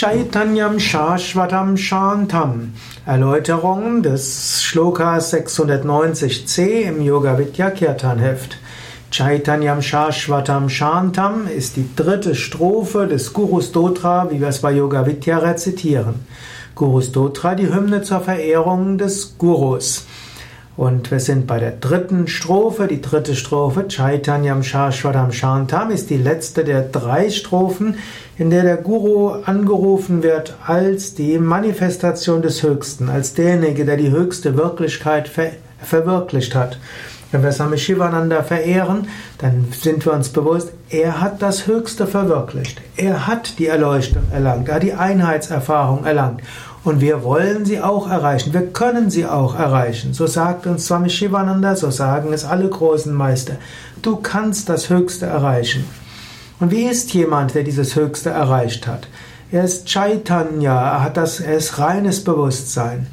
Chaitanyam Shashvatam Shantam. Erläuterung des Shlokas 690c im Yoga Vidya Kirtan Heft. Chaitanyam Shashvatam Shantam ist die dritte Strophe des Guru Stotra, wie wir es bei Yoga Vidya rezitieren. Guru Stotra, die Hymne zur Verehrung des Gurus. Und wir sind bei der dritten Strophe. Die dritte Strophe, Chaitanyam Shashvatam Shantam, ist die letzte der drei Strophen, in der der Guru angerufen wird als die Manifestation des Höchsten, als derjenige, der die höchste Wirklichkeit ver verwirklicht hat. Wenn wir Swami Shivananda verehren, dann sind wir uns bewusst, er hat das Höchste verwirklicht. Er hat die Erleuchtung erlangt, er hat die Einheitserfahrung erlangt. Und wir wollen sie auch erreichen. Wir können sie auch erreichen. So sagt uns Swami Shivananda, so sagen es alle großen Meister. Du kannst das Höchste erreichen. Und wie ist jemand, der dieses Höchste erreicht hat? Er ist Chaitanya, er hat das, er ist reines Bewusstsein.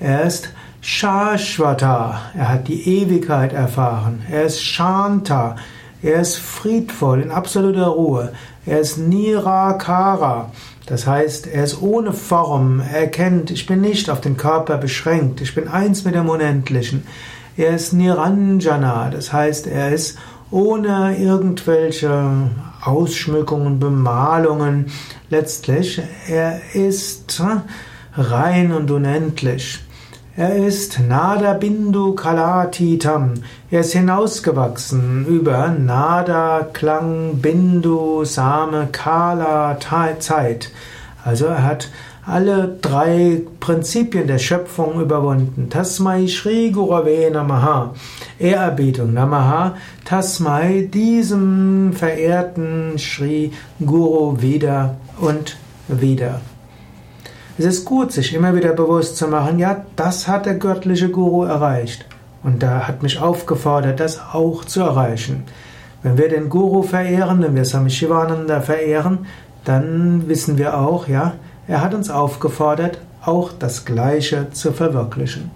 Er ist Shashvata, er hat die Ewigkeit erfahren. Er ist Shanta, er ist friedvoll, in absoluter Ruhe. Er ist Nirakara, das heißt, er ist ohne Form, er erkennt, ich bin nicht auf den Körper beschränkt, ich bin eins mit dem Unendlichen. Er ist Niranjana, das heißt, er ist ohne irgendwelche Ausschmückungen, Bemalungen. Letztlich, er ist rein und unendlich. Er ist Nada Bindu Kalatitam. Er ist hinausgewachsen über Nada, Klang, Bindu, Same, Kala, Zeit. Also er hat alle drei Prinzipien der Schöpfung überwunden. Tasmai Shri Gurave Namaha. Ehrerbietung Namaha. Tasmai diesem verehrten Shri Guru wieder und wieder. Es ist gut, sich immer wieder bewusst zu machen, ja, das hat der göttliche Guru erreicht. Und da hat mich aufgefordert, das auch zu erreichen. Wenn wir den Guru verehren, wenn wir Swami Shivananda verehren, dann wissen wir auch, ja, er hat uns aufgefordert, auch das Gleiche zu verwirklichen.